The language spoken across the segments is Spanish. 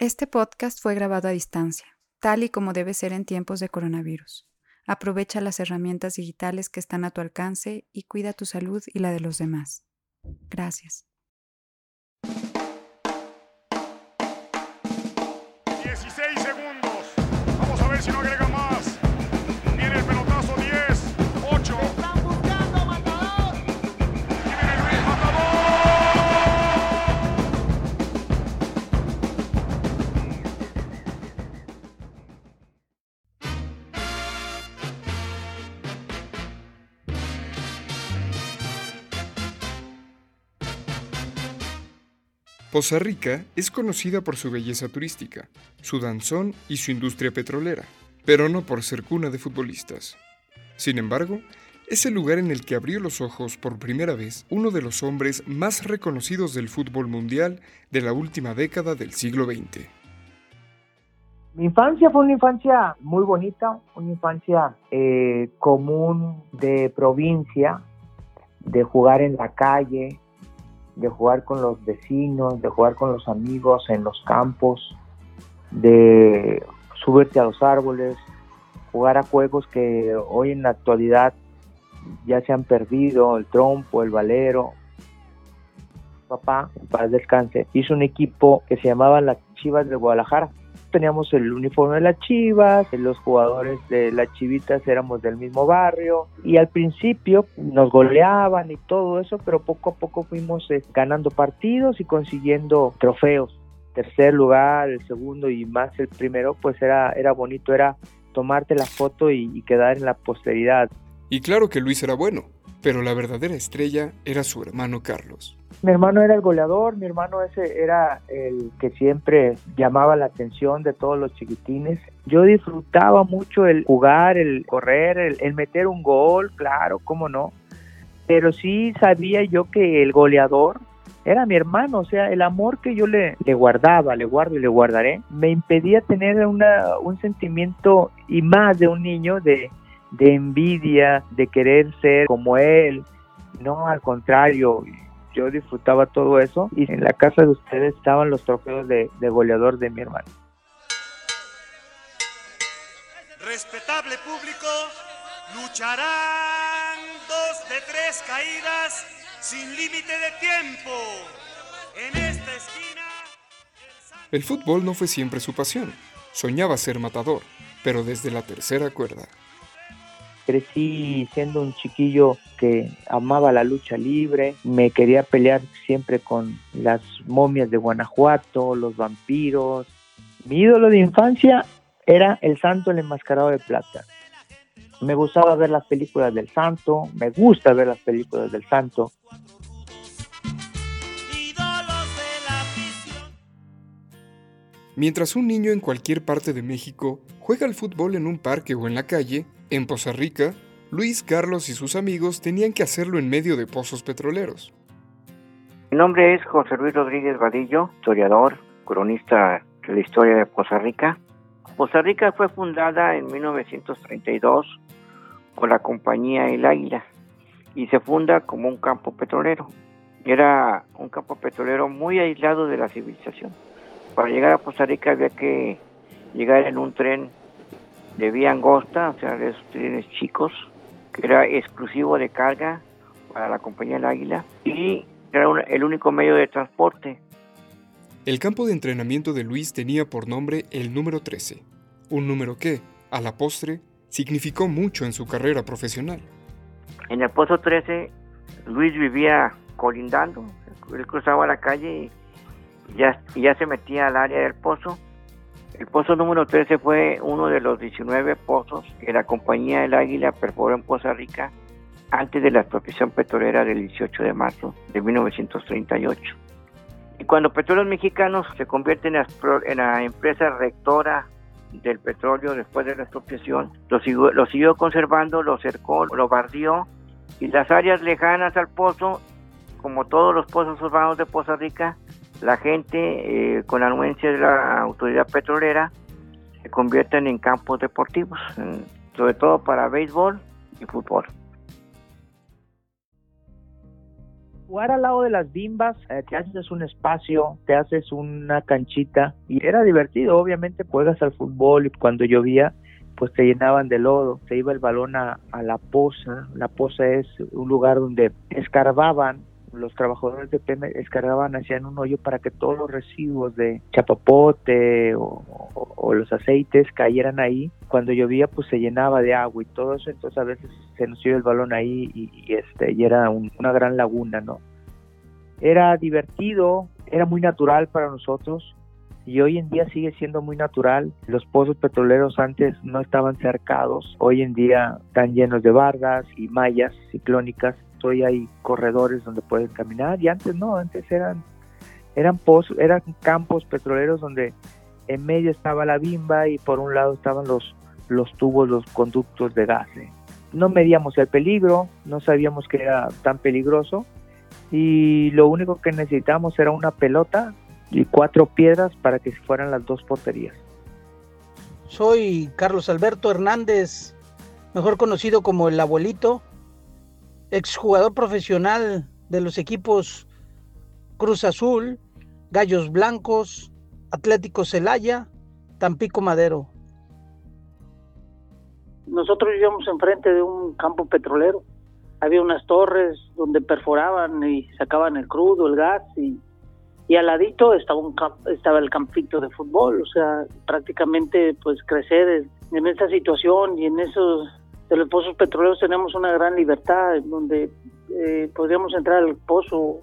Este podcast fue grabado a distancia, tal y como debe ser en tiempos de coronavirus. Aprovecha las herramientas digitales que están a tu alcance y cuida tu salud y la de los demás. Gracias. 16 segundos. Vamos a ver si no agrega más. Poza Rica es conocida por su belleza turística, su danzón y su industria petrolera, pero no por ser cuna de futbolistas. Sin embargo, es el lugar en el que abrió los ojos por primera vez uno de los hombres más reconocidos del fútbol mundial de la última década del siglo XX. Mi infancia fue una infancia muy bonita, una infancia eh, común de provincia, de jugar en la calle, de jugar con los vecinos, de jugar con los amigos en los campos, de subirte a los árboles, jugar a juegos que hoy en la actualidad ya se han perdido, el trompo, el valero. Papá, para descanse, hizo un equipo que se llamaba las Chivas de Guadalajara. Teníamos el uniforme de las Chivas, los jugadores de las Chivitas éramos del mismo barrio y al principio nos goleaban y todo eso, pero poco a poco fuimos eh, ganando partidos y consiguiendo trofeos. Tercer lugar, el segundo y más el primero, pues era, era bonito, era tomarte la foto y, y quedar en la posteridad. Y claro que Luis era bueno, pero la verdadera estrella era su hermano Carlos. Mi hermano era el goleador, mi hermano ese era el que siempre llamaba la atención de todos los chiquitines. Yo disfrutaba mucho el jugar, el correr, el, meter un gol, claro, cómo no. Pero sí sabía yo que el goleador era mi hermano, o sea, el amor que yo le, le guardaba, le guardo y le guardaré, me impedía tener una, un sentimiento y más de un niño de, de envidia, de querer ser como él. No, al contrario, yo disfrutaba todo eso y en la casa de ustedes estaban los trofeos de, de goleador de mi hermano. Respetable público, lucharán dos de tres caídas sin límite de tiempo. En esta esquina. El fútbol no fue siempre su pasión. Soñaba ser matador, pero desde la tercera cuerda. Crecí siendo un chiquillo que amaba la lucha libre, me quería pelear siempre con las momias de Guanajuato, los vampiros. Mi ídolo de infancia era el santo el enmascarado de plata. Me gustaba ver las películas del santo, me gusta ver las películas del santo. Mientras un niño en cualquier parte de México juega al fútbol en un parque o en la calle, en Poza Rica, Luis, Carlos y sus amigos tenían que hacerlo en medio de pozos petroleros. Mi nombre es José Luis Rodríguez Vadillo, historiador, cronista de la historia de Poza Rica. Poza Rica fue fundada en 1932 por la compañía El Águila y se funda como un campo petrolero. Era un campo petrolero muy aislado de la civilización. Para llegar a Poza Rica había que llegar en un tren de vía angosta, o sea, de esos trenes chicos, que era exclusivo de carga para la compañía El Águila y era un- el único medio de transporte. El campo de entrenamiento de Luis tenía por nombre el número 13, un número que, a la postre, significó mucho en su carrera profesional. En el Pozo 13, Luis vivía colindando, él cruzaba la calle y ya, ya se metía al área del pozo. El pozo número 13 fue uno de los 19 pozos que la compañía El Águila perforó en Poza Rica antes de la expropiación petrolera del 18 de marzo de 1938. Y cuando Petróleos Mexicanos se convierte en la, en la empresa rectora del petróleo después de la expropiación, lo siguió, lo siguió conservando, lo cercó, lo bardió y las áreas lejanas al pozo, como todos los pozos urbanos de Poza Rica, la gente, eh, con la anuencia de la autoridad petrolera, se convierten en campos deportivos, sobre todo para béisbol y fútbol. Jugar al lado de las bimbas, eh, te haces un espacio, te haces una canchita y era divertido. Obviamente juegas al fútbol y cuando llovía, pues te llenaban de lodo, se iba el balón a, a la poza. La poza es un lugar donde escarbaban los trabajadores de PM escargaban, hacían un hoyo para que todos los residuos de chapapote o, los aceites cayeran ahí. Cuando llovía, pues se llenaba de agua y todo eso, entonces a veces se nos iba el balón ahí y, este y era una gran laguna, ¿no? Era divertido, era muy natural para nosotros y hoy en día sigue siendo muy natural. Los pozos petroleros antes no estaban cercados, hoy en día están llenos de bardas y mallas ciclónicas hoy hay corredores donde pueden caminar y antes no, antes eran eran pozos, eran campos petroleros donde en medio estaba la bimba y por un lado estaban los los tubos, los conductos de gas. No medíamos el peligro, no sabíamos que era tan peligroso y lo único que necesitábamos era una pelota y cuatro piedras para que fueran las dos porterías. Soy Carlos Alberto Hernández, mejor conocido como el abuelito, exjugador profesional de los equipos Cruz Azul, Gallos Blancos, Atlético Celaya, Tampico Madero. Nosotros vivíamos enfrente de un campo petrolero. Había unas torres donde perforaban y sacaban el crudo, el gas y, y al ladito estaba un estaba el campito de fútbol, o sea, prácticamente pues crecer en esa situación y en esos de los pozos petroleros tenemos una gran libertad donde eh, podríamos entrar al pozo.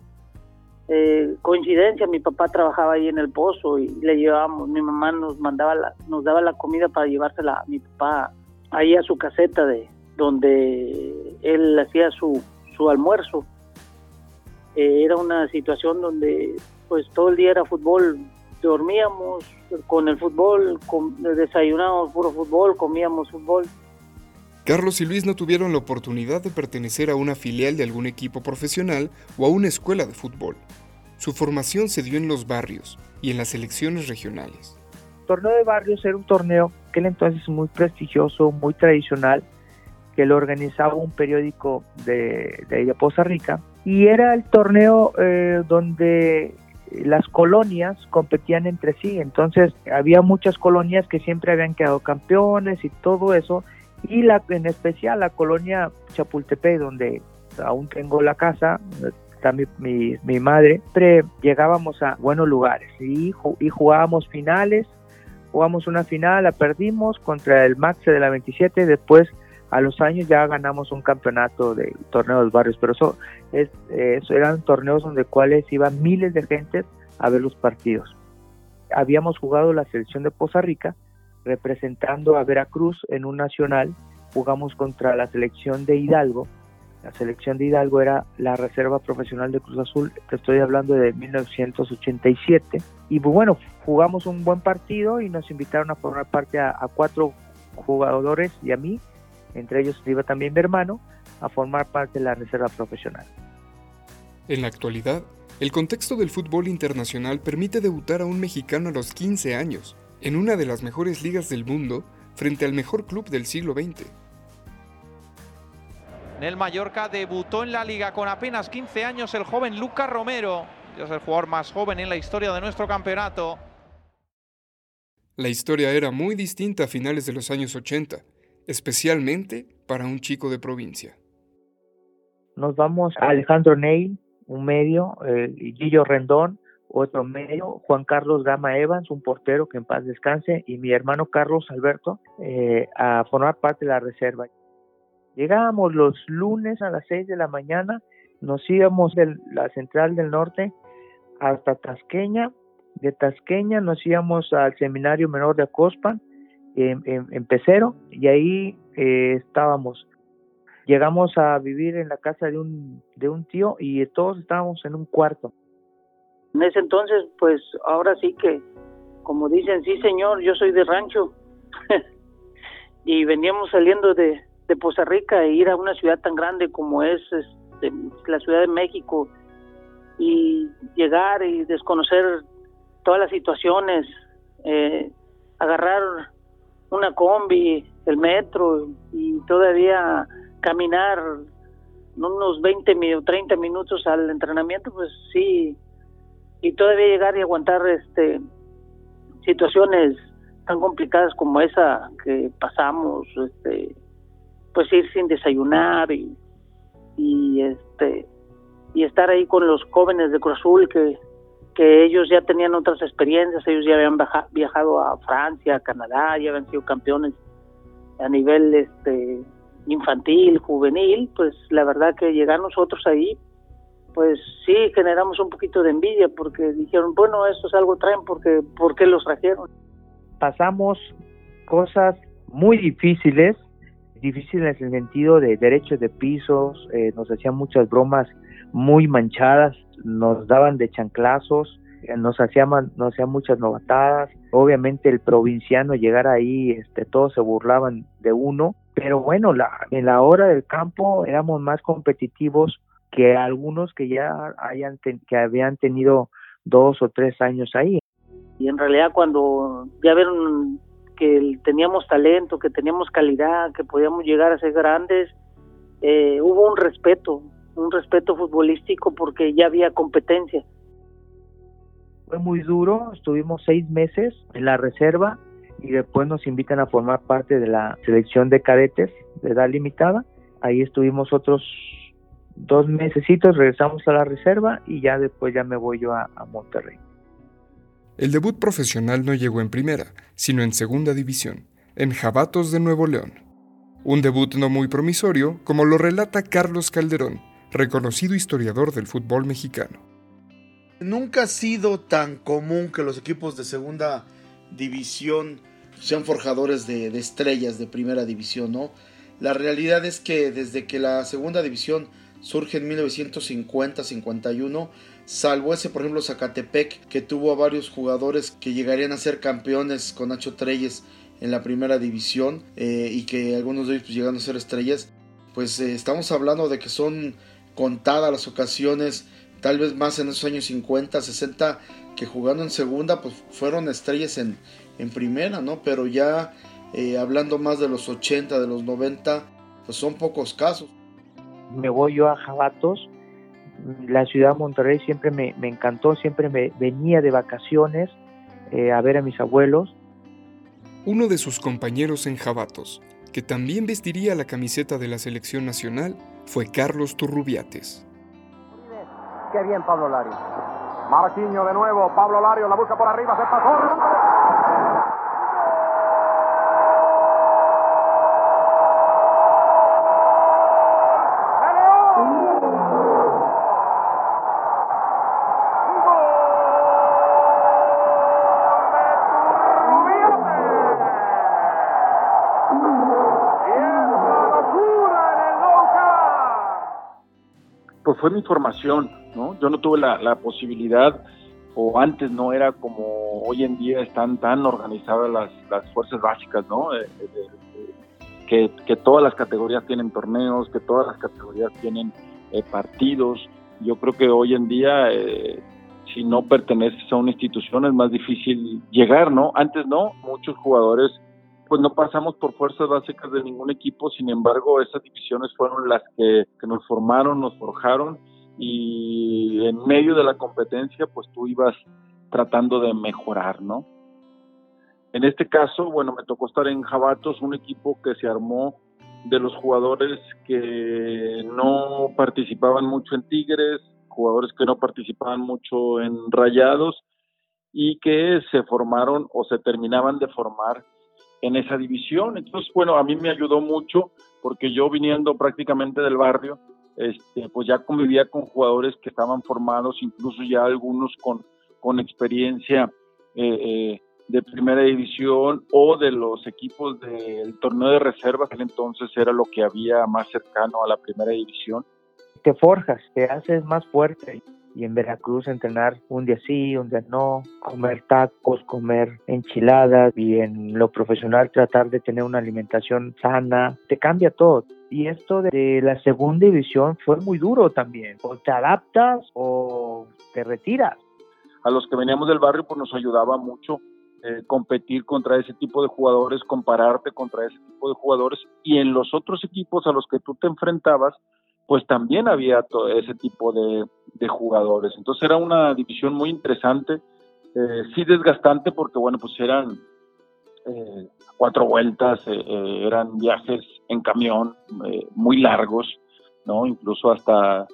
Eh, coincidencia, mi papá trabajaba ahí en el pozo y le llevábamos, mi mamá nos mandaba la, nos daba la comida para llevársela a mi papá ahí a su caseta de donde él hacía su, su almuerzo. Eh, era una situación donde pues todo el día era fútbol, dormíamos con el fútbol, desayunábamos puro fútbol, comíamos fútbol Carlos y Luis no tuvieron la oportunidad de pertenecer a una filial de algún equipo profesional o a una escuela de fútbol. Su formación se dio en los barrios y en las selecciones regionales. El torneo de barrios era un torneo que era entonces muy prestigioso, muy tradicional, que lo organizaba un periódico de, de, Poza Rica, y era el torneo eh, donde las colonias competían entre sí, entonces había muchas colonias que siempre habían quedado campeones y todo eso, y la, en especial la colonia Chapultepec, donde aún tengo la casa, está mi, mi, madre, siempre llegábamos a buenos lugares. Y, y jugábamos finales, jugamos una final, la perdimos contra el Max de la 27, después a los años ya ganamos un campeonato de torneo de barrios, pero eso, es, eran torneos donde cuales iban miles de gente a ver los partidos. Habíamos jugado la selección de Poza Rica representando a Veracruz en un nacional, jugamos contra la selección de Hidalgo. La selección de Hidalgo era la reserva profesional de Cruz Azul, te estoy hablando de 1987. Y bueno, jugamos un buen partido y nos invitaron a formar parte a, a cuatro jugadores y a mí, entre ellos iba también mi hermano, a formar parte de la reserva profesional. En la actualidad, el contexto del fútbol internacional permite debutar a un mexicano a los 15 años en una de las mejores ligas del mundo frente al mejor club del siglo XX. En el Mallorca debutó en la liga con apenas 15 años el joven Lucas Romero. Es el jugador más joven en la historia de nuestro campeonato. La historia era muy distinta a finales de los años 80, especialmente para un chico de provincia. Nos vamos a Alejandro Ney, un medio, eh, Guillo Rendón, otro medio, Juan Carlos Gama Evans, un portero que en paz descanse, y mi hermano Carlos Alberto eh, a formar parte de la reserva. Llegábamos los lunes a las 6 de la mañana, nos íbamos de la central del norte hasta Tasqueña, de Tasqueña nos íbamos al seminario menor de Acospan, en, en, Pecero, y ahí eh, estábamos. Llegamos a vivir en la casa de un, de un tío y todos estábamos en un cuarto. En ese entonces, pues ahora sí que, como dicen, sí señor, yo soy de rancho. y veníamos saliendo de, de Poza Rica e ir a una ciudad tan grande como es este, la Ciudad de México y llegar y desconocer todas las situaciones, eh, agarrar una combi, el metro y todavía caminar unos 20 o 30 minutos al entrenamiento, pues sí, y todavía llegar y aguantar este situaciones tan complicadas como esa que pasamos, este, pues ir sin desayunar y, y este y estar ahí con los jóvenes de Cruz Azul que, que ellos ya tenían otras experiencias, ellos ya habían viajado a Francia, a Canadá, ya habían sido campeones a nivel este infantil, juvenil, pues la verdad que llegar nosotros ahí, pues sí generamos un poquito de envidia porque dijeron, bueno, esto es algo traen porque ¿por qué los trajeron? Pasamos cosas muy difíciles, difíciles en el sentido de derechos de pisos, eh, nos hacían muchas bromas muy manchadas, nos daban de chanclazos, eh, nos hacían, nos hacían muchas novatadas, obviamente el provinciano llegar ahí, este, todos se burlaban de uno, pero bueno, la, en la hora del campo éramos más competitivos que algunos que ya hayan que habían tenido dos o tres años ahí. Y en realidad cuando ya vieron que teníamos talento, que teníamos calidad, que podíamos llegar a ser grandes, eh, hubo un respeto, un respeto futbolístico porque ya había competencia. Fue muy duro, estuvimos seis meses en la reserva y después nos invitan a formar parte de la selección de cadetes de edad limitada. Ahí estuvimos otros dos mesecitos, regresamos a la reserva y ya después ya me voy yo a, a Monterrey. El debut profesional no llegó en primera, sino en segunda división, en Jabatos de Nuevo León. Un debut no muy promisorio, como lo relata Carlos Calderón, reconocido historiador del fútbol mexicano. Nunca ha sido tan común que los equipos de segunda división sean forjadores de, estrellas de primera división, ¿no? La realidad es que desde que la segunda división surge en 1950-51, salvo ese, por ejemplo, Zacatepec, que tuvo a varios jugadores que llegarían a ser campeones con Nacho Treyes en la primera división eh, y que algunos de ellos pues, llegaron a ser estrellas, pues eh, estamos hablando de que son contadas las ocasiones, tal vez más en esos años 50, 60, que jugando en segunda, pues fueron estrellas en, en primera, ¿no? Pero ya eh, hablando más de los 80, de los 90, pues son pocos casos. Me voy yo a Jabatos, la ciudad de Monterrey siempre me, me encantó, siempre me venía de vacaciones eh, a ver a mis abuelos. Uno de sus compañeros en Jabatos, que también vestiría la camiseta de la selección nacional, fue Carlos Turrubiates. Qué bien Pablo Lari. Marquinho de nuevo, Pablo Lario la busca por arriba, se pasó. Fue mi formación, ¿no? Yo no tuve la, posibilidad, o antes no era como hoy en día están tan organizadas las, las fuerzas básicas, ¿no? Eh, eh, eh, que, que, todas las categorías tienen torneos, que todas las categorías tienen partidos. Yo creo que hoy en día, si no perteneces a una institución, es más difícil llegar, ¿no? Antes no, muchos jugadores pues no pasamos por fuerzas básicas de ningún equipo, sin embargo esas divisiones fueron las que, nos formaron, nos forjaron y en medio de la competencia pues tú ibas tratando de mejorar, ¿no? En este caso, bueno, me tocó estar en Jabatos, un equipo que se armó de los jugadores que no participaban mucho en Tigres, jugadores que no participaban mucho en Rayados y que se formaron o se terminaban de formar en esa división. Entonces, bueno, a mí me ayudó mucho porque yo viniendo prácticamente del barrio, este, pues ya convivía con jugadores que estaban formados, incluso ya algunos con, con experiencia eh, eh, de primera división o de los equipos del torneo de reservas, que entonces era lo que había más cercano a la primera división. Te forjas, te haces más fuerte y en Veracruz entrenar un día sí, un día no, comer tacos, comer enchiladas y en lo profesional tratar de tener una alimentación sana, te cambia todo. Y esto de la segunda división fue muy duro también. O te adaptas o te retiras. A los que veníamos del barrio pues nos ayudaba mucho eh, competir contra ese tipo de jugadores, compararte contra ese tipo de jugadores y en los otros equipos a los que tú te enfrentabas pues también había todo ese tipo de, jugadores. Entonces era una división muy interesante, eh, sí desgastante porque bueno, pues eran eh, cuatro vueltas, eh, eran viajes en camión muy largos, ¿no? Incluso hasta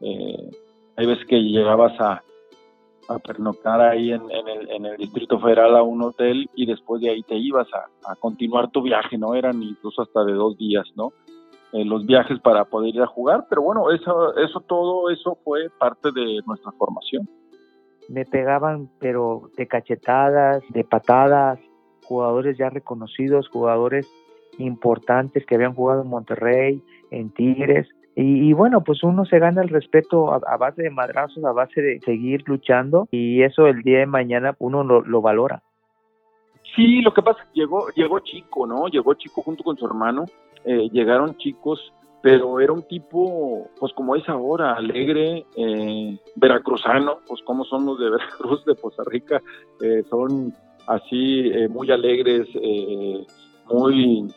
hay veces que llegabas a, a pernoctar ahí en, el, en, el, Distrito Federal a un hotel y después de ahí te ibas a, a continuar tu viaje, ¿no? Eran incluso hasta de dos días, ¿no? Eh, los viajes para poder ir a jugar, pero bueno, eso, eso todo eso fue parte de nuestra formación. Me pegaban, pero de cachetadas, de patadas, jugadores ya reconocidos, jugadores importantes que habían jugado en Monterrey, en Tigres, y, bueno, pues uno se gana el respeto a, base de madrazos, a base de seguir luchando y eso el día de mañana uno lo, valora. Sí, lo que pasa es que llegó, llegó chico, ¿no? Llegó chico junto con su hermano, eh, llegaron chicos, pero era un tipo, pues como es ahora, alegre, eh, veracruzano, pues como son los de Veracruz, de Costa Rica, eh, son así muy alegres, muy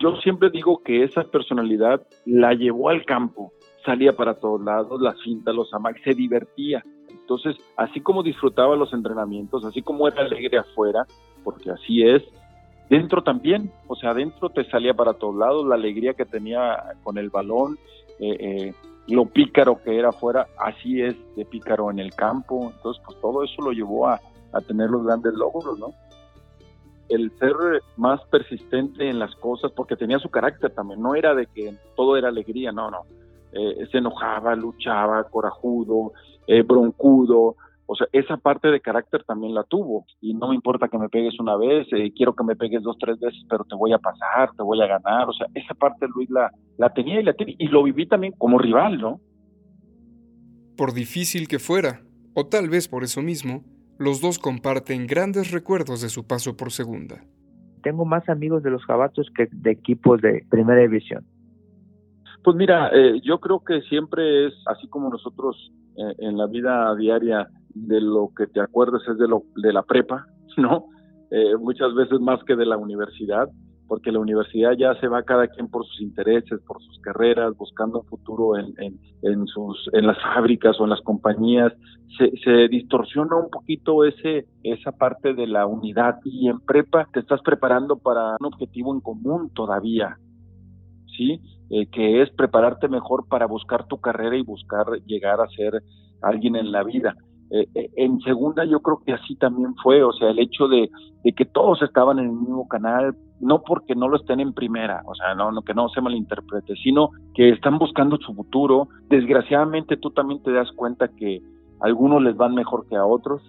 yo siempre digo que esa personalidad la llevó al campo, salía para todos lados, la cinta, los amax, se divertía. Entonces, así como disfrutaba los entrenamientos, así como era alegre afuera, porque así es, dentro también, o sea, dentro te salía para todos lados, la alegría que tenía con el balón, eh, eh, lo pícaro que era afuera, así es de pícaro en el campo, entonces pues todo eso lo llevó a, a tener los grandes logros, ¿no? el ser más persistente en las cosas, porque tenía su carácter también, no era de que todo era alegría, no, no. Eh, se enojaba, luchaba, corajudo, broncudo, o sea, esa parte de carácter también la tuvo. Y no me importa que me pegues una vez, eh, quiero que me pegues dos, tres veces, pero te voy a pasar, te voy a ganar. O sea, esa parte Luis la, la tenía y la tenía. Y lo viví también como rival, ¿no? Por difícil que fuera, o tal vez por eso mismo, los dos comparten grandes recuerdos de su paso por segunda. Tengo más amigos de los Jabatos que de equipos de primera división. Pues mira, eh, yo creo que siempre es así como nosotros eh, en la vida diaria de lo que te acuerdas es de lo de la prepa, ¿no? Eh, muchas veces más que de la universidad porque la universidad ya se va cada quien por sus intereses, por sus carreras, buscando un futuro en, en, sus, en las fábricas o en las compañías, se, se, distorsiona un poquito ese, esa parte de la unidad y en prepa te estás preparando para un objetivo en común todavía, ¿sí? Eh, que es prepararte mejor para buscar tu carrera y buscar llegar a ser alguien en la vida. Eh, eh, en segunda yo creo que así también fue, o sea, el hecho de, que todos estaban en el mismo canal, no porque no lo estén en primera, o sea, no, que no se malinterprete, sino que están buscando su futuro. Desgraciadamente tú también te das cuenta que algunos les van mejor que a otros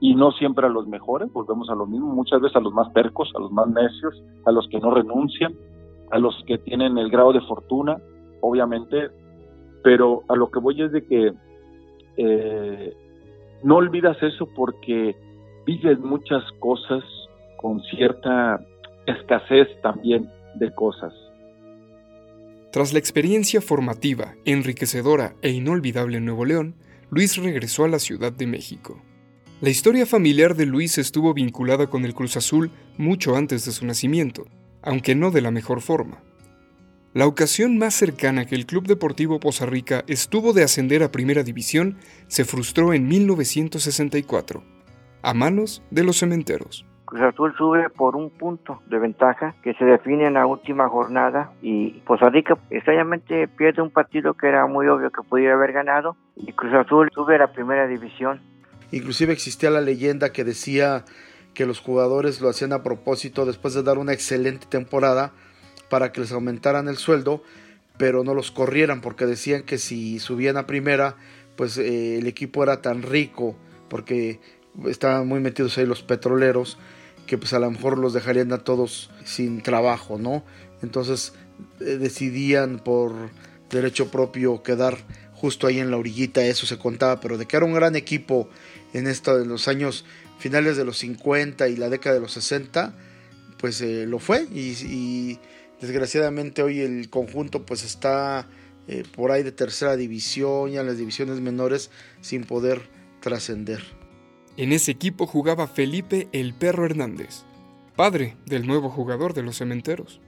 y no siempre a los mejores, volvemos a lo mismo, muchas veces a los más percos, a los más necios, a los que no renuncian, a los que tienen el grado de fortuna, obviamente, pero a lo que voy es de que eh, no olvidas eso porque vives muchas cosas con cierta escasez también de cosas. Tras la experiencia formativa, enriquecedora e inolvidable en Nuevo León, Luis regresó a la Ciudad de México. La historia familiar de Luis estuvo vinculada con el Cruz Azul mucho antes de su nacimiento, aunque no de la mejor forma. La ocasión más cercana que el Club Deportivo Poza Rica estuvo de ascender a Primera División se frustró en 1964, a manos de los cementeros. Cruz Azul sube por un punto de ventaja que se define en la última jornada y Poza Rica extrañamente pierde un partido que era muy obvio que podía haber ganado y Cruz Azul sube a la primera división. Inclusive existía la leyenda que decía que los jugadores lo hacían a propósito después de dar una excelente temporada para que les aumentaran el sueldo, pero no los corrieran porque decían que si subían a primera, pues eh, el equipo era tan rico, porque estaban muy metidos ahí los petroleros, que pues a lo mejor los dejarían a todos sin trabajo, ¿no? Entonces eh, decidían por derecho propio quedar justo ahí en la orillita, eso se contaba, pero de que era un gran equipo en, esto, en los años finales de los 50 y la década de los 60, pues eh, lo fue y Desgraciadamente hoy el conjunto pues está eh, por ahí de tercera división, ya en las divisiones menores, sin poder trascender. En ese equipo jugaba Felipe el Perro Hernández, padre del nuevo jugador de los cementeros.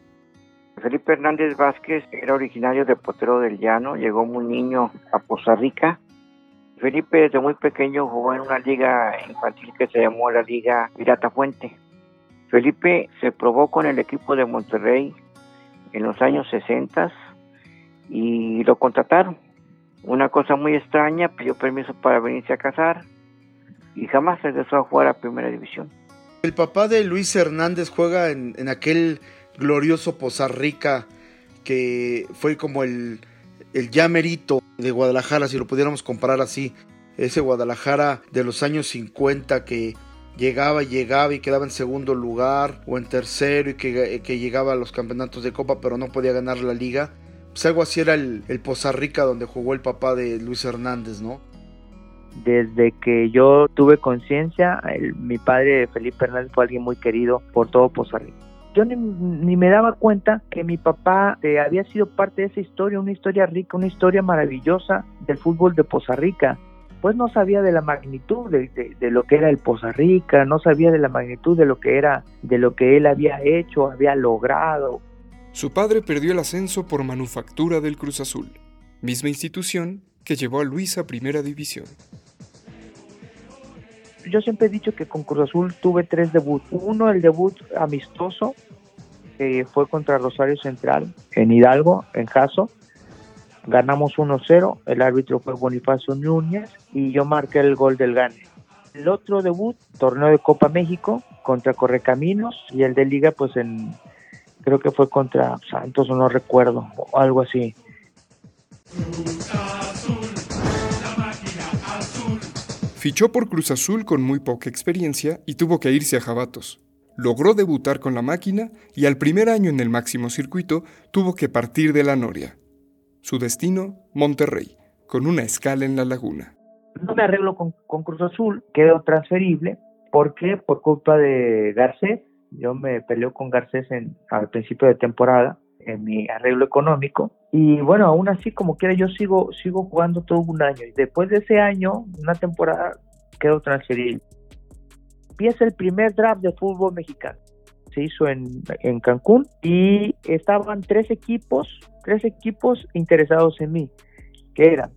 Felipe Hernández Vázquez era originario de Potero del Llano, llegó muy niño a Poza Rica. Felipe desde muy pequeño jugó en una liga infantil que se llamó la Liga Pirata Fuente. Felipe se probó con el equipo de Monterrey en los años 60 y lo contrataron. Una cosa muy extraña, pidió permiso para venirse a casar y jamás regresó a jugar a Primera División. El papá de Luis Hernández juega en, en aquel glorioso Poza Rica que fue como el, el llamerito de Guadalajara, si lo pudiéramos comparar así. Ese Guadalajara de los años 50 que llegaba, llegaba y quedaba en segundo lugar o en tercero y que, que llegaba a los campeonatos de Copa pero no podía ganar la liga. Pues algo así era el, el Poza Rica donde jugó el papá de Luis Hernández, ¿no? Desde que yo tuve conciencia, mi padre Felipe Hernández fue alguien muy querido por todo Poza Rica. Yo ni, ni, me daba cuenta que mi papá eh, había sido parte de esa historia, una historia rica, una historia maravillosa del fútbol de Poza Rica. Pues no sabía de la magnitud de, de, de, lo que era el Poza Rica, no sabía de la magnitud de lo que era, de lo que él había hecho, había logrado. Su padre perdió el ascenso por manufactura del Cruz Azul, misma institución que llevó a Luis a Primera División. Yo siempre he dicho que con Cruz Azul tuve tres debuts. Uno, el debut amistoso, que fue contra Rosario Central en Hidalgo, en Jaso. Ganamos 1-0, el árbitro fue Bonifacio Núñez y yo marqué el gol del gane. El otro debut, torneo de Copa México contra Correcaminos y el de Liga, pues en creo que fue contra Santos o no recuerdo, o algo así. Fichó por Cruz Azul con muy poca experiencia y tuvo que irse a Jabatos. Logró debutar con la máquina y al primer año en el máximo circuito tuvo que partir de la Noria. Su destino, Monterrey, con una escala en la laguna. No me arreglo con, Cruz Azul, quedó transferible. ¿Por qué? Por culpa de Garcés. Yo me peleo con Garcés en, al principio de temporada en mi arreglo económico y bueno aún así como quiera yo sigo sigo jugando todo un año y después de ese año una temporada quedo transferido empieza el primer draft de fútbol mexicano se hizo en, en Cancún y estaban tres equipos tres equipos interesados en mí que eran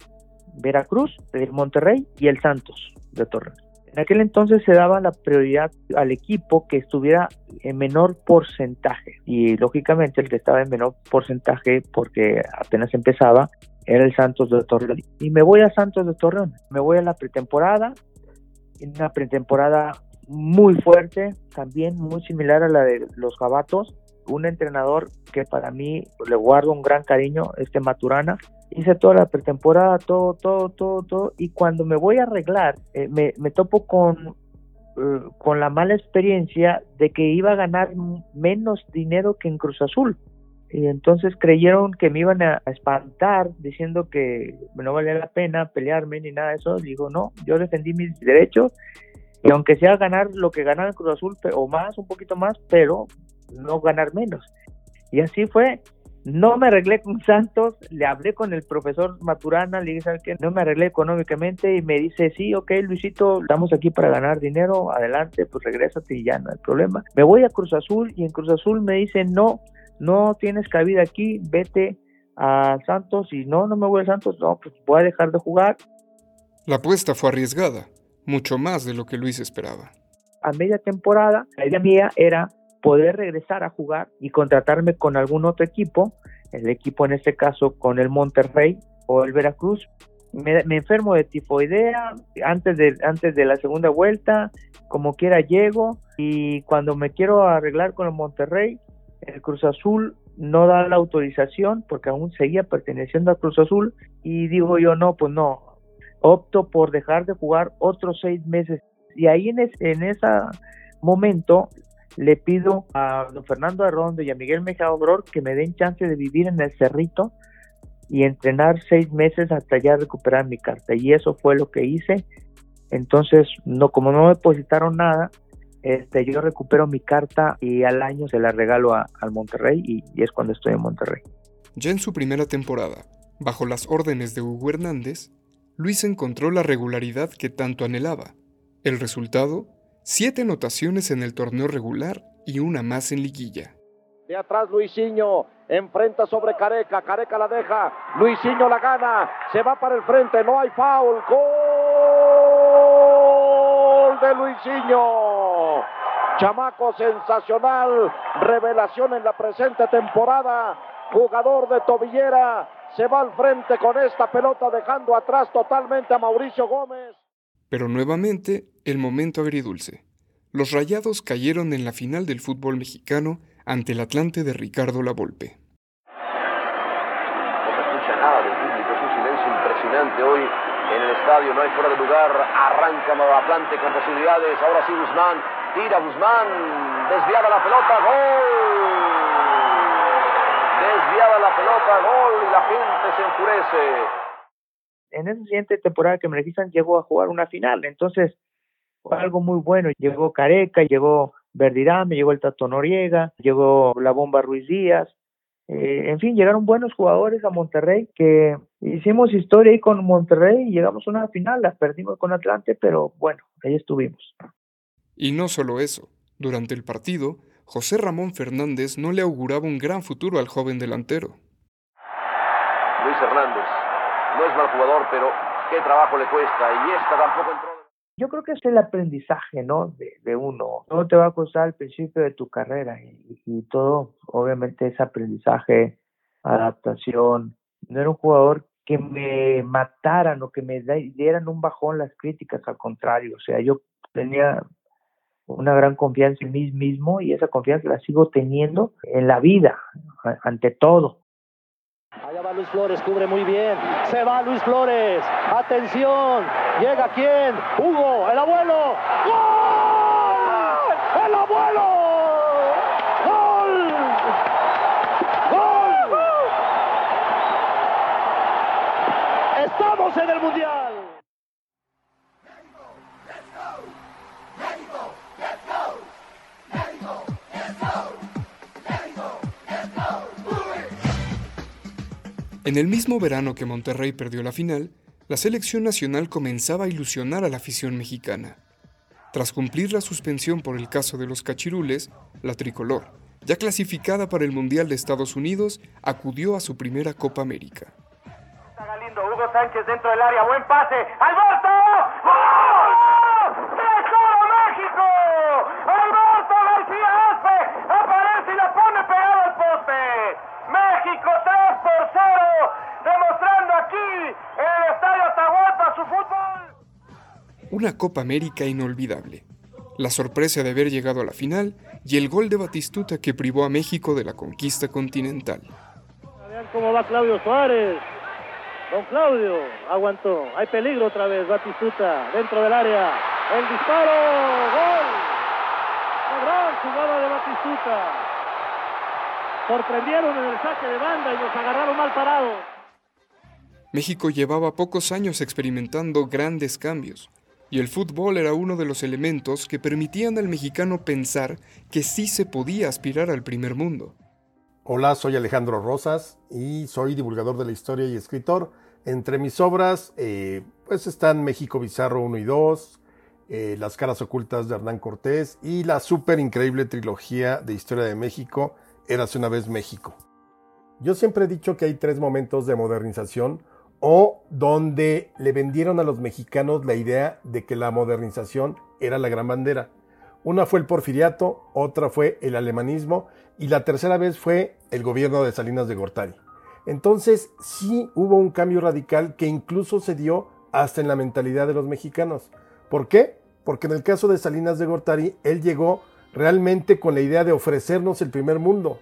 Veracruz el Monterrey y el Santos de Torreón en aquel entonces se daba la prioridad al equipo que estuviera en menor porcentaje y lógicamente el que estaba en menor porcentaje porque apenas empezaba era el Santos de Torreón. Y me voy a Santos de Torreón, me voy a la pretemporada, una pretemporada muy fuerte, también muy similar a la de los Jabatos, un entrenador que para mí le guardo un gran cariño, este Maturana, hice toda la pretemporada, todo, todo, todo, todo, y cuando me voy a arreglar, eh, me, me, topo con, eh, con la mala experiencia de que iba a ganar menos dinero que en Cruz Azul. Y entonces creyeron que me iban a, espantar diciendo que no valía la pena pelearme ni nada de eso. Digo, no, yo defendí mis derechos y aunque sea ganar lo que ganaba en Cruz Azul o más, un poquito más, pero no ganar menos. Y así fue. No me arreglé con Santos, le hablé con el profesor Maturana, le dije, ¿sabes qué? No me arreglé económicamente y me dice, sí, ok, Luisito, estamos aquí para ganar dinero, adelante, pues regrésate y ya no hay problema. Me voy a Cruz Azul y en Cruz Azul me dice, no, no tienes cabida aquí, vete a Santos y no, no me voy a Santos, no, pues voy a dejar de jugar. La apuesta fue arriesgada, mucho más de lo que Luis esperaba. A media temporada, la idea mía era poder regresar a jugar y contratarme con algún otro equipo, el equipo en este caso con el Monterrey o el Veracruz. Me, enfermo de tifoidea antes de, antes de la segunda vuelta, como quiera llego y cuando me quiero arreglar con el Monterrey, el Cruz Azul no da la autorización porque aún seguía perteneciendo al Cruz Azul y digo yo no, pues no, opto por dejar de jugar otros seis meses y ahí en, es, en ese momento le pido a don Fernando Arrondo y a Miguel Mejía Obror que me den chance de vivir en el Cerrito y entrenar seis meses hasta ya recuperar mi carta. Y eso fue lo que hice. Entonces, no como no me depositaron nada, este, yo recupero mi carta y al año se la regalo a, al Monterrey y, y es cuando estoy en Monterrey. Ya en su primera temporada, bajo las órdenes de Hugo Hernández, Luis encontró la regularidad que tanto anhelaba. El resultado siete anotaciones en el torneo regular y una más en liguilla. De atrás Luisinho enfrenta sobre Careca, Careca la deja, Luisinho la gana, se va para el frente, no hay foul, gol de Luisinho. Chamaco sensacional, revelación en la presente temporada, jugador de tobillera, se va al frente con esta pelota dejando atrás totalmente a Mauricio Gómez. Pero nuevamente el momento agridulce. Los Rayados cayeron en la final del fútbol mexicano ante el Atlante de Ricardo Lavolpe. No se escucha nada del público, es un silencio impresionante hoy en el estadio, no hay fuera de lugar, arranca Atlante con posibilidades, ahora sí Guzmán, tira Guzmán, desviada la pelota, gol. Desviada la pelota, gol y la gente se enfurece. En esa siguiente temporada que me registran llegó a jugar una final, entonces fue algo muy bueno. Llegó Careca, llegó Verdirame, llegó el Tato Noriega, llegó la Bomba Ruiz Díaz. Eh, en fin, llegaron buenos jugadores a Monterrey que hicimos historia ahí con Monterrey y llegamos a una final, la perdimos con Atlante, pero bueno, ahí estuvimos. Y no solo eso, durante el partido, José Ramón Fernández no le auguraba un gran futuro al joven delantero. Luis Hernández, no es mal jugador, pero qué trabajo le cuesta y esta tampoco entró. Yo creo que es el aprendizaje, ¿no? De, de uno. Todo te va a costar al principio de tu carrera y, y, todo, obviamente, es aprendizaje, adaptación. No era un jugador que me mataran o que me dieran un bajón las críticas, al contrario. O sea, yo tenía una gran confianza en mí mismo y esa confianza la sigo teniendo en la vida, ante todo. Allá va Luis Flores, cubre muy bien. Se va Luis Flores. Atención. Llega quién? Hugo, el abuelo. ¡Gol! ¡El abuelo! ¡Gol! ¡Gol! ¡Estamos en el Mundial! En el mismo verano que Monterrey perdió la final, la selección nacional comenzaba a ilusionar a la afición mexicana. Tras cumplir la suspensión por el caso de los cachirules, la tricolor, ya clasificada para el Mundial de Estados Unidos, acudió a su primera Copa América. Galindo, Hugo Sánchez dentro del área, buen pase, Alberto, ¡Gol! ¡Tesoro México! Alberto García Aspe aparece y la pone pegada al poste. México 3 por 0, demostrando aquí en el Estadio Atahualpa su fútbol. Una Copa América inolvidable. La sorpresa de haber llegado a la final y el gol de Batistuta que privó a México de la conquista continental. Vean cómo va Claudio Suárez. Don Claudio aguantó. Hay peligro otra vez. Batistuta dentro del área. El disparo. Gol. La gran jugada de Batistuta. Sorprendieron en el saque de banda y nos agarraron mal parados. México llevaba pocos años experimentando grandes cambios, y el fútbol era uno de los elementos que permitían al mexicano pensar que sí se podía aspirar al primer mundo. Hola, soy Alejandro Rosas y soy divulgador de la historia y escritor. Entre mis obras eh, pues están México Bizarro 1 y 2, eh, Las caras ocultas de Hernán Cortés y la súper increíble trilogía de historia de México, Érase una vez México. Yo siempre he dicho que hay tres momentos de modernización o donde le vendieron a los mexicanos la idea de que la modernización era la gran bandera. Una fue el porfiriato, otra fue el alemanismo y la tercera vez fue el gobierno de Salinas de Gortari. Entonces sí hubo un cambio radical que incluso se dio hasta en la mentalidad de los mexicanos. ¿Por qué? Porque en el caso de Salinas de Gortari, él llegó realmente con la idea de ofrecernos el primer mundo,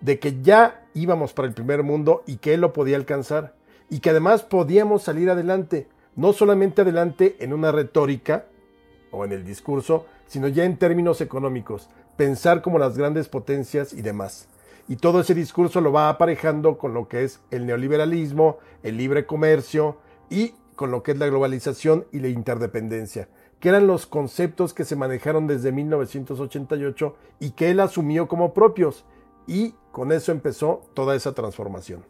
de que ya íbamos para el primer mundo y que él lo podía alcanzar, y que además podíamos salir adelante, no solamente adelante en una retórica o en el discurso, sino ya en términos económicos, pensar como las grandes potencias y demás. Y todo ese discurso lo va aparejando con lo que es el neoliberalismo, el libre comercio y con lo que es la globalización y la interdependencia, que eran los conceptos que se manejaron desde 1988 y que él asumió como propios. Y con eso empezó toda esa transformación.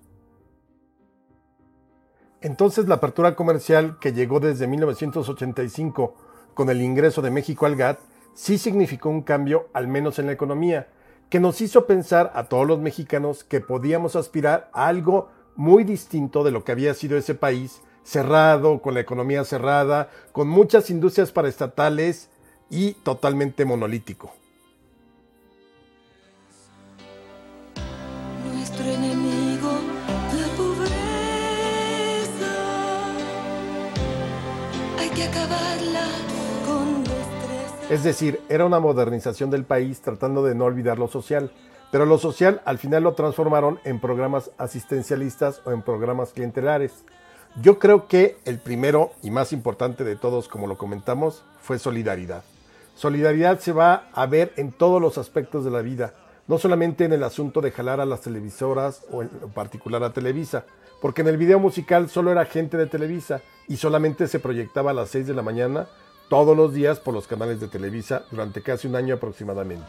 Entonces la apertura comercial que llegó desde 1985 con el ingreso de México al GATT sí significó un cambio, al menos en la economía, que nos hizo pensar a todos los mexicanos que podíamos aspirar a algo muy distinto de lo que había sido ese país, cerrado, con la economía cerrada, con muchas industrias paraestatales y totalmente monolítico. Es decir, era una modernización del país tratando de no olvidar lo social, pero lo social al final lo transformaron en programas asistencialistas o en programas clientelares. Yo creo que el primero y más importante de todos, como lo comentamos, fue solidaridad. Solidaridad se va a ver en todos los aspectos de la vida, no solamente en el asunto de jalar a las televisoras o en particular a Televisa, porque en el video musical solo era gente de Televisa y solamente se proyectaba a las 6 de la mañana todos los días por los canales de Televisa durante casi un año aproximadamente.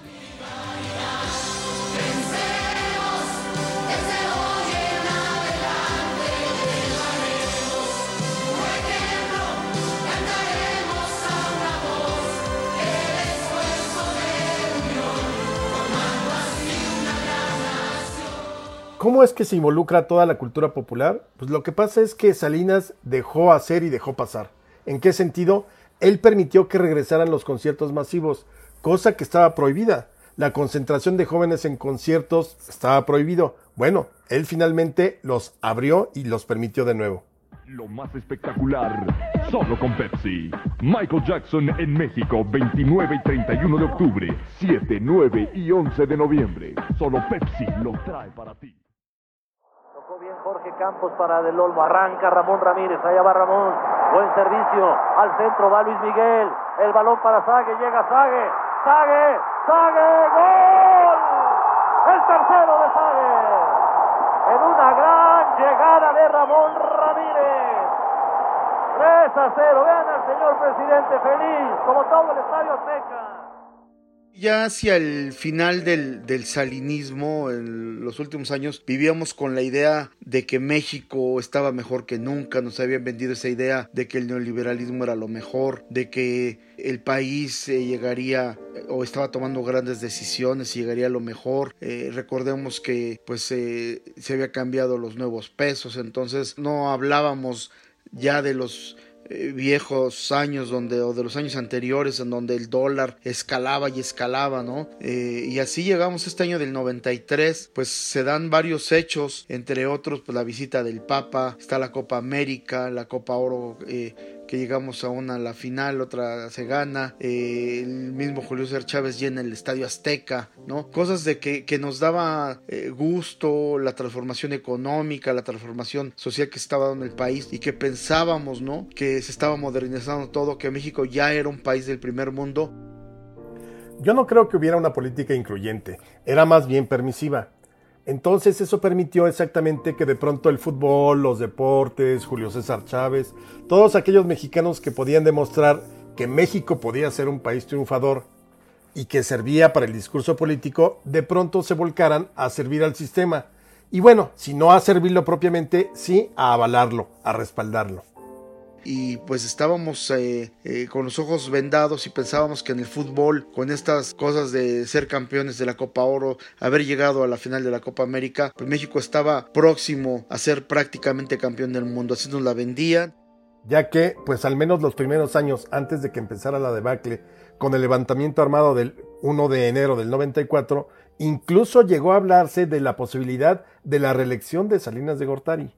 ¿Cómo es que se involucra toda la cultura popular? Pues lo que pasa es que Salinas dejó hacer y dejó pasar. ¿En qué sentido? Él permitió que regresaran los conciertos masivos, cosa que estaba prohibida. La concentración de jóvenes en conciertos estaba prohibido. Bueno, él finalmente los abrió y los permitió de nuevo. Lo más espectacular, solo con Pepsi. Michael Jackson en México, 29 y 31 de octubre, 7, 9 y 11 de noviembre. Solo Pepsi lo trae para ti. Bien Jorge Campos para Del Olmo. Arranca Ramón Ramírez. Allá va Ramón. Buen servicio. Al centro va Luis Miguel. El balón para Sague. Llega Sague. Sague. Sague. ¡Gol! El tercero de Sague. En una gran llegada de Ramón Ramírez. 3 a 0. Vean al señor presidente feliz. Como todo el estadio Azteca. Ya hacia el final del, del salinismo, en los últimos años, vivíamos con la idea de que México estaba mejor que nunca, nos habían vendido esa idea de que el neoliberalismo era lo mejor, de que el país eh, llegaría o estaba tomando grandes decisiones y llegaría a lo mejor. Eh, recordemos que pues eh, se había cambiado los nuevos pesos, entonces no hablábamos ya de los eh, viejos años donde o de los años anteriores en donde el dólar escalaba y escalaba, ¿no? Eh, y así llegamos este año del 93, pues se dan varios hechos, entre otros pues la visita del Papa, está la Copa América, la Copa Oro eh, que llegamos a una a la final, otra se gana, eh, el mismo Julio César Chávez llena el Estadio Azteca, ¿no? Cosas de que, que nos daba eh, gusto, la transformación económica, la transformación social que estaba dando el país y que pensábamos, ¿no? Que se estaba modernizando todo, que México ya era un país del primer mundo. Yo no creo que hubiera una política incluyente, era más bien permisiva. Entonces eso permitió exactamente que de pronto el fútbol, los deportes, Julio César Chávez, todos aquellos mexicanos que podían demostrar que México podía ser un país triunfador y que servía para el discurso político, de pronto se volcaran a servir al sistema. Y bueno, si no a servirlo propiamente, sí a avalarlo, a respaldarlo y pues estábamos eh, eh, con los ojos vendados y pensábamos que en el fútbol, con estas cosas de ser campeones de la Copa Oro, haber llegado a la final de la Copa América, pues México estaba próximo a ser prácticamente campeón del mundo, así nos la vendían. Ya que, pues al menos los primeros años antes de que empezara la debacle, con el levantamiento armado del 1 de enero del 94, incluso llegó a hablarse de la posibilidad de la reelección de Salinas de Gortari.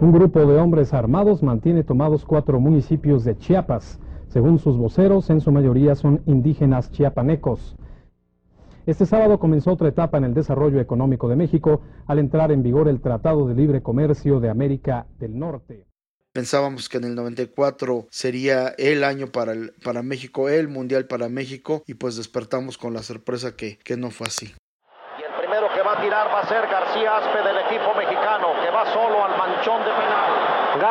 Un grupo de hombres armados mantiene tomados cuatro municipios de Chiapas. Según sus voceros, en su mayoría son indígenas chiapanecos. Este sábado comenzó otra etapa en el desarrollo económico de México al entrar en vigor el Tratado de Libre Comercio de América del Norte. Pensábamos que en el 94 sería el año para, el, para México, el mundial para México, y pues despertamos con la sorpresa que, que no fue así primero que va a tirar va a ser García Aspe del equipo mexicano, que va solo al manchón de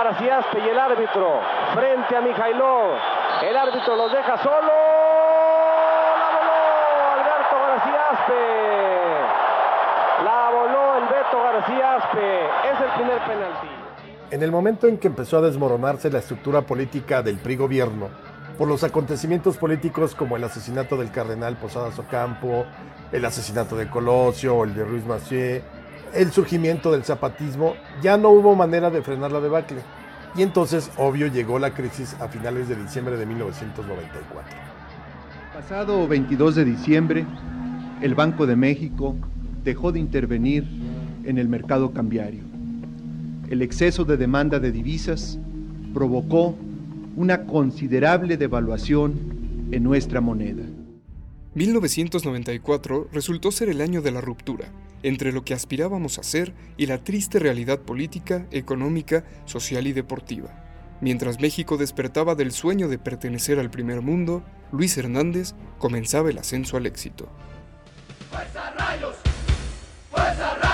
penal. García Aspe y el árbitro frente a Mijailov. El árbitro los deja solo. La voló Alberto García Aspe. La voló el Beto García Aspe. Es el primer penalti. En el momento en que empezó a desmoronarse la estructura política del PRI gobierno, por los acontecimientos políticos como el asesinato del cardenal Posadas Ocampo, el asesinato de Colosio el de Ruiz Massieu, el surgimiento del zapatismo, ya no hubo manera de frenar la debacle. Y entonces, obvio, llegó la crisis a finales de diciembre de 1994. Pasado 22 de diciembre, el Banco de México dejó de intervenir en el mercado cambiario. El exceso de demanda de divisas provocó una considerable devaluación en nuestra moneda. 1994 resultó ser el año de la ruptura entre lo que aspirábamos a ser y la triste realidad política, económica, social y deportiva. Mientras México despertaba del sueño de pertenecer al primer mundo, Luis Hernández comenzaba el ascenso al éxito. ¡Fuerza, rayos! ¡Fuerza, rayos!